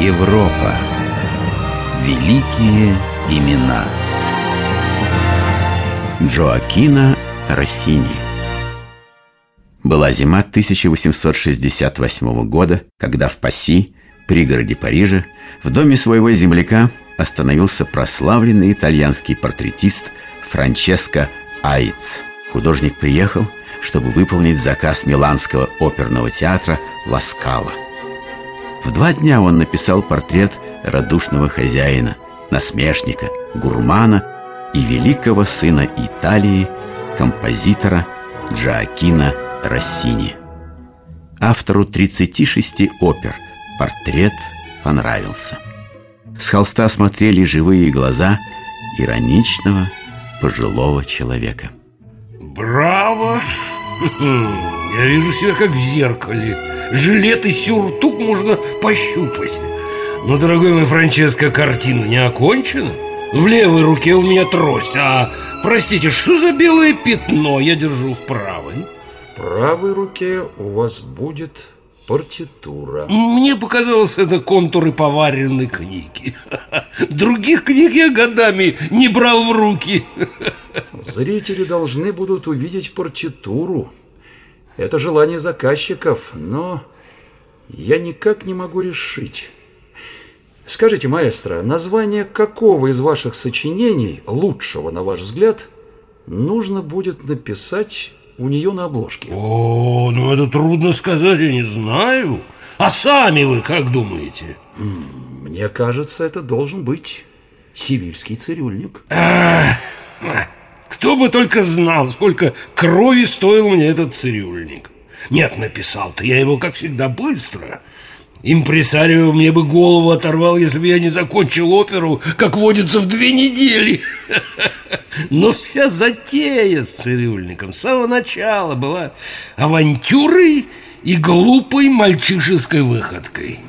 Европа. Великие имена. Джоакина Россини. Была зима 1868 года, когда в Пасси, пригороде Парижа, в доме своего земляка остановился прославленный итальянский портретист Франческо Айц. Художник приехал, чтобы выполнить заказ Миланского оперного театра «Ласкала». В два дня он написал портрет радушного хозяина, насмешника, гурмана и великого сына Италии, композитора Джоакина Россини. Автору 36 опер портрет понравился. С холста смотрели живые глаза ироничного пожилого человека. Браво! Я вижу себя как в зеркале. Жилет и сюртук можно пощупать. Но, дорогой мой Франческо, картина не окончена. В левой руке у меня трость, а, простите, что за белое пятно я держу в правой? В правой руке у вас будет партитура. Мне показалось, это контуры поваренной книги. Других книг я годами не брал в руки. Зрители должны будут увидеть партитуру. Это желание заказчиков, но я никак не могу решить. Скажите, маэстро, название какого из ваших сочинений, лучшего, на ваш взгляд, нужно будет написать у нее на обложке? О, ну это трудно сказать, я не знаю. А сами вы как думаете? Мне кажется, это должен быть сивильский цирюльник. Кто бы только знал, сколько крови стоил мне этот цирюльник. Нет, написал-то я его, как всегда, быстро. Импресарио мне бы голову оторвал, если бы я не закончил оперу, как водится, в две недели. Но вся затея с цирюльником с самого начала была авантюрой и глупой мальчишеской выходкой.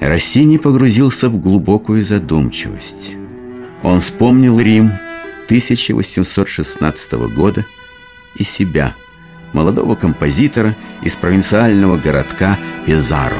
Россини погрузился в глубокую задумчивость. Он вспомнил Рим 1816 года и себя, молодого композитора из провинциального городка Пизаро.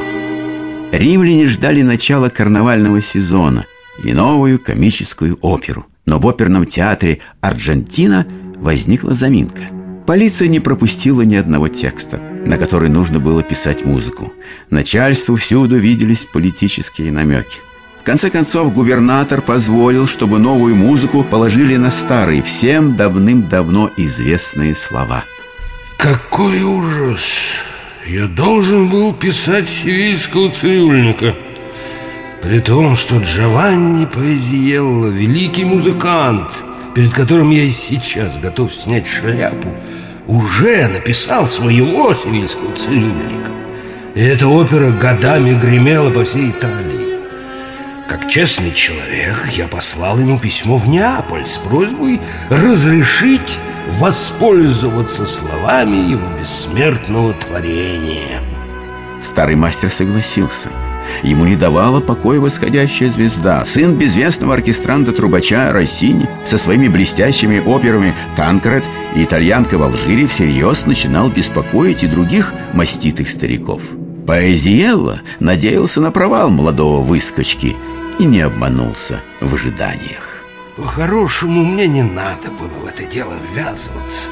Римляне ждали начала карнавального сезона и новую комическую оперу. Но в оперном театре «Аргентина» возникла заминка. Полиция не пропустила ни одного текста, на который нужно было писать музыку. Начальству всюду виделись политические намеки. Конце концов, губернатор позволил, чтобы новую музыку положили на старые, всем давным-давно известные слова. Какой ужас! Я должен был писать сивильского цирюльника При том, что Джованни Поэзиелло Великий музыкант Перед которым я и сейчас готов снять шляпу Уже написал своего сивильского цирюльника И эта опера годами гремела по всей Италии как честный человек, я послал ему письмо в Неаполь с просьбой разрешить воспользоваться словами его бессмертного творения. Старый мастер согласился. Ему не давала покоя восходящая звезда. Сын безвестного оркестранта-трубача Россини со своими блестящими операми «Танкред» и «Итальянка в Алжире» всерьез начинал беспокоить и других маститых стариков. Поэзиелло надеялся на провал молодого выскочки – и не обманулся в ожиданиях. По-хорошему, мне не надо было в это дело ввязываться.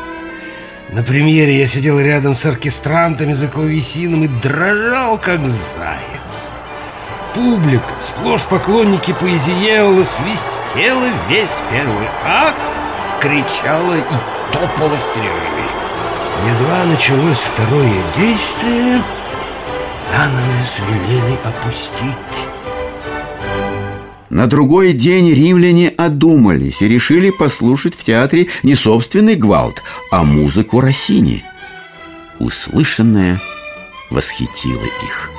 На премьере я сидел рядом с оркестрантами за клавесином и дрожал, как заяц. Публика, сплошь поклонники Поэзиелла, свистела весь первый акт, кричала и топала в перерыве. Едва началось второе действие, занавес велели опустить. На другой день римляне одумались и решили послушать в театре не собственный гвалт, а музыку Россини. Услышанное восхитило их.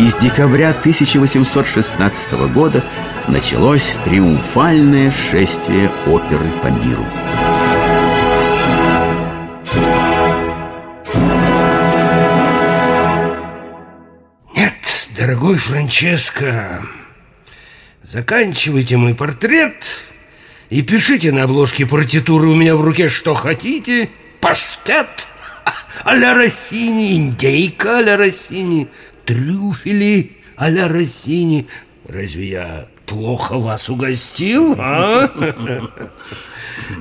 Из декабря 1816 года началось триумфальное шествие оперы по миру. Нет, дорогой Франческо, заканчивайте мой портрет и пишите на обложке партитуры у меня в руке что хотите. Паштет! А-ля Россини, индейка а-ля Россини, трюфели а-ля Россини. Разве я плохо вас угостил, а?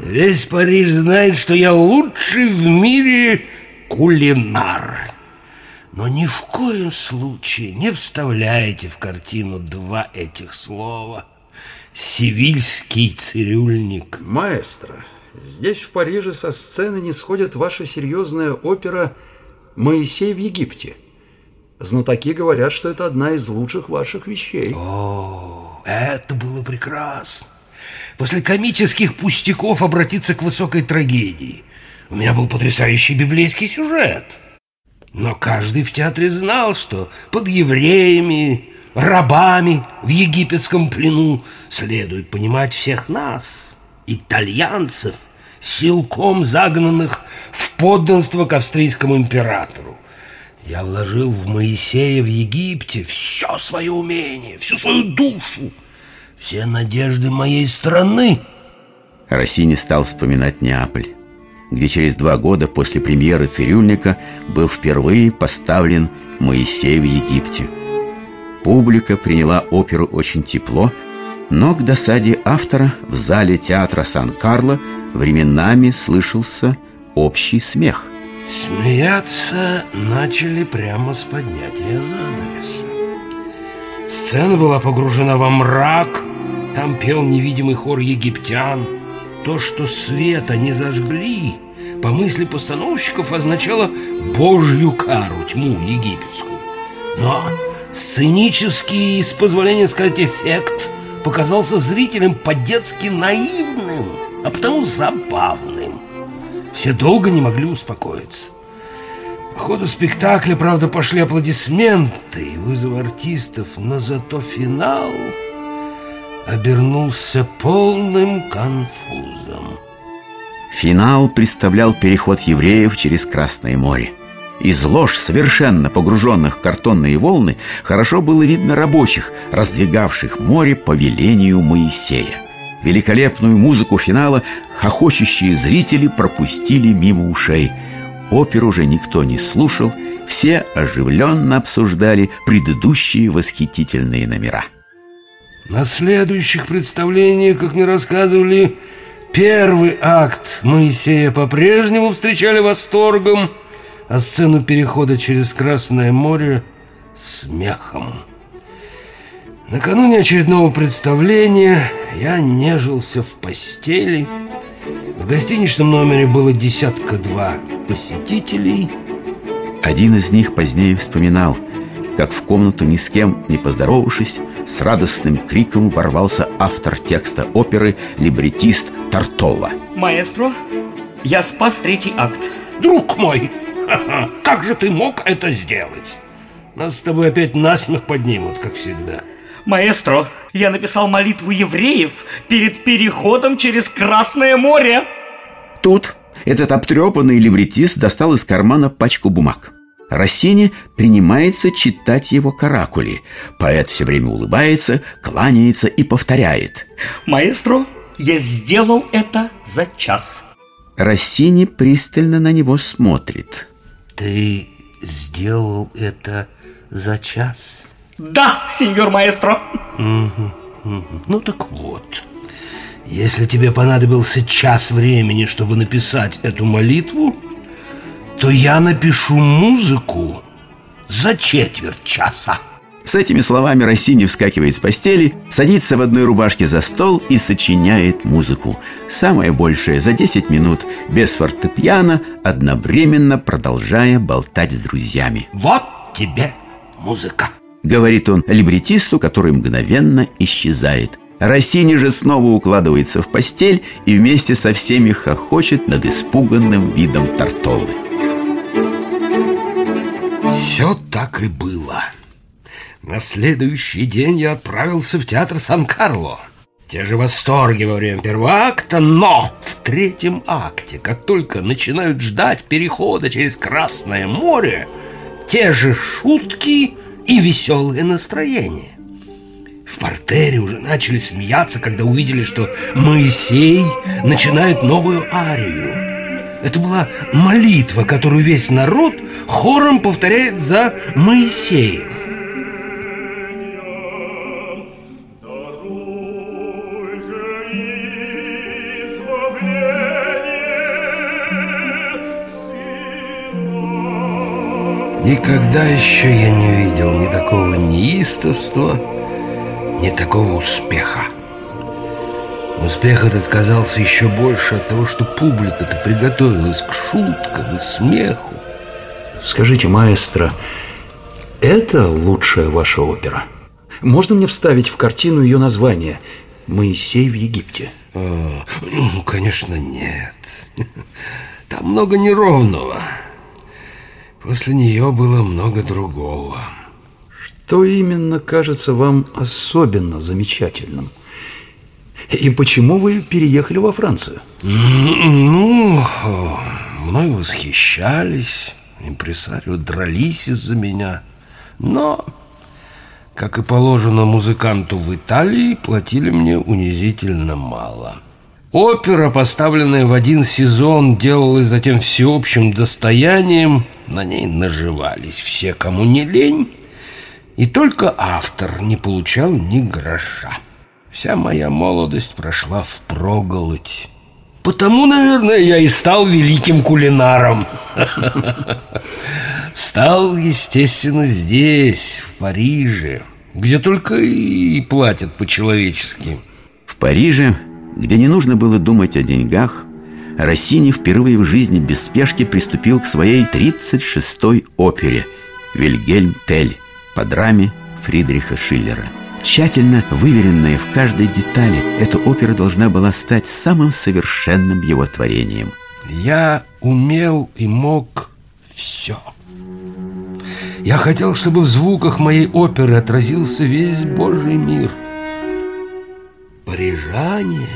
Весь Париж знает, что я лучший в мире кулинар. Но ни в коем случае не вставляйте в картину два этих слова. Сивильский цирюльник. Маэстро, здесь в Париже со сцены не сходит ваша серьезная опера «Моисей в Египте». Знатоки говорят, что это одна из лучших ваших вещей. О, это было прекрасно. После комических пустяков обратиться к высокой трагедии. У меня был потрясающий библейский сюжет. Но каждый в театре знал, что под евреями, рабами в египетском плену следует понимать всех нас, итальянцев, силком загнанных в подданство к австрийскому императору. Я вложил в Моисея в Египте все свое умение, всю свою душу, все надежды моей страны. Россини стал вспоминать Неаполь где через два года после премьеры «Цирюльника» был впервые поставлен «Моисей в Египте». Публика приняла оперу очень тепло, но к досаде автора в зале театра Сан-Карло временами слышался общий смех. Смеяться начали прямо с поднятия занавеса. Сцена была погружена во мрак, там пел невидимый хор египтян – то, что света не зажгли, по мысли постановщиков означало божью кару, тьму египетскую. Но сценический, с позволения сказать, эффект показался зрителям по-детски наивным, а потому забавным. Все долго не могли успокоиться. По ходу спектакля, правда, пошли аплодисменты и вызов артистов, но зато финал обернулся полным конфузом. Финал представлял переход евреев через Красное море. Из лож, совершенно погруженных в картонные волны, хорошо было видно рабочих, раздвигавших море по велению Моисея. Великолепную музыку финала хохочущие зрители пропустили мимо ушей. Оперу уже никто не слушал, все оживленно обсуждали предыдущие восхитительные номера. На следующих представлениях, как мне рассказывали, первый акт Моисея по-прежнему встречали восторгом, а сцену перехода через Красное море – смехом. Накануне очередного представления я нежился в постели. В гостиничном номере было десятка-два посетителей. Один из них позднее вспоминал, как в комнату ни с кем не поздоровавшись, с радостным криком ворвался автор текста оперы, либретист Тартолла. Маэстро, я спас третий акт. Друг мой, как же ты мог это сделать? Нас с тобой опять насмех поднимут, как всегда. Маэстро, я написал молитву евреев перед переходом через Красное море. Тут этот обтрепанный либретист достал из кармана пачку бумаг. Россини принимается читать его каракули. Поэт все время улыбается, кланяется и повторяет. Маэстро, я сделал это за час. Россини пристально на него смотрит. Ты сделал это за час? Да, сеньор маэстро. Угу, угу. Ну так вот. Если тебе понадобился час времени, чтобы написать эту молитву, то я напишу музыку за четверть часа. С этими словами Россини вскакивает с постели, садится в одной рубашке за стол и сочиняет музыку. Самое большее за 10 минут, без фортепиано, одновременно продолжая болтать с друзьями. «Вот тебе музыка!» Говорит он либретисту, который мгновенно исчезает. Россини же снова укладывается в постель и вместе со всеми хохочет над испуганным видом Тартоллы. Все так и было. На следующий день я отправился в театр Сан-Карло. Те же восторги во время первого акта, но в третьем акте, как только начинают ждать перехода через Красное море, те же шутки и веселое настроение. В портере уже начали смеяться, когда увидели, что Моисей начинает новую арию. Это была молитва, которую весь народ хором повторяет за Моисеем. Никогда еще я не видел ни такого неистовства, ни такого успеха. Успех этот казался еще больше от того, что публика-то приготовилась к шуткам и смеху. Скажите, маэстро, это лучшая ваша опера? Можно мне вставить в картину ее название «Моисей в Египте»? А, ну, конечно, нет. Там много неровного. После нее было много другого. Что именно кажется вам особенно замечательным? И почему вы переехали во Францию? Ну, мной восхищались, импресарио дрались из-за меня. Но, как и положено музыканту в Италии, платили мне унизительно мало – Опера, поставленная в один сезон, делалась затем всеобщим достоянием. На ней наживались все, кому не лень. И только автор не получал ни гроша. Вся моя молодость прошла в проголодь. Потому, наверное, я и стал великим кулинаром. Стал, естественно, здесь, в Париже, где только и платят по-человечески. В Париже где не нужно было думать о деньгах, Россини впервые в жизни без спешки приступил к своей 36-й опере «Вильгельм Тель» по драме Фридриха Шиллера. Тщательно выверенная в каждой детали, эта опера должна была стать самым совершенным его творением. Я умел и мог все. Я хотел, чтобы в звуках моей оперы отразился весь Божий мир. Парижане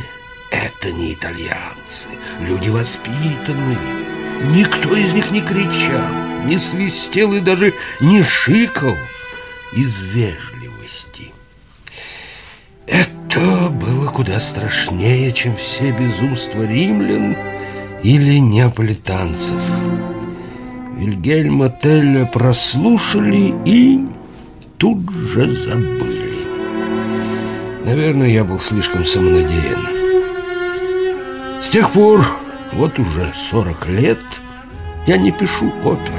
это не итальянцы, люди воспитанные. Никто из них не кричал, не свистел и даже не шикал из вежливости. Это было куда страшнее, чем все безумства римлян или неаполитанцев. Вильгельма Телля прослушали и тут же забыли. Наверное, я был слишком самонадеян. С тех пор, вот уже 40 лет, я не пишу опер.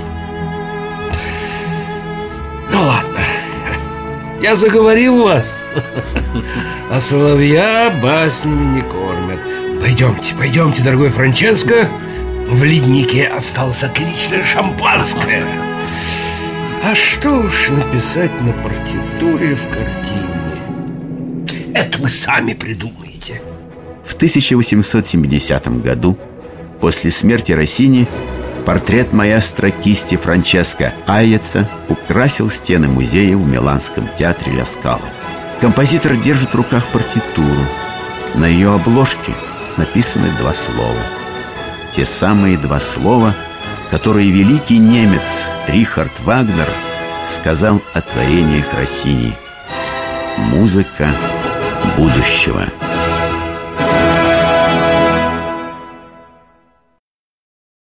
Ну ладно, я заговорил вас, а соловья баснями не кормят. Пойдемте, пойдемте, дорогой Франческо, в леднике осталось отличное шампанское. А что уж написать на партитуре в картине? Это вы сами придумаете. В 1870 году, после смерти Россини, портрет маэстро кисти Франческо Айеца украсил стены музея в Миланском театре Ля Скала. Композитор держит в руках партитуру. На ее обложке написаны два слова. Те самые два слова, которые великий немец Рихард Вагнер сказал о творениях Россини. Музыка будущего.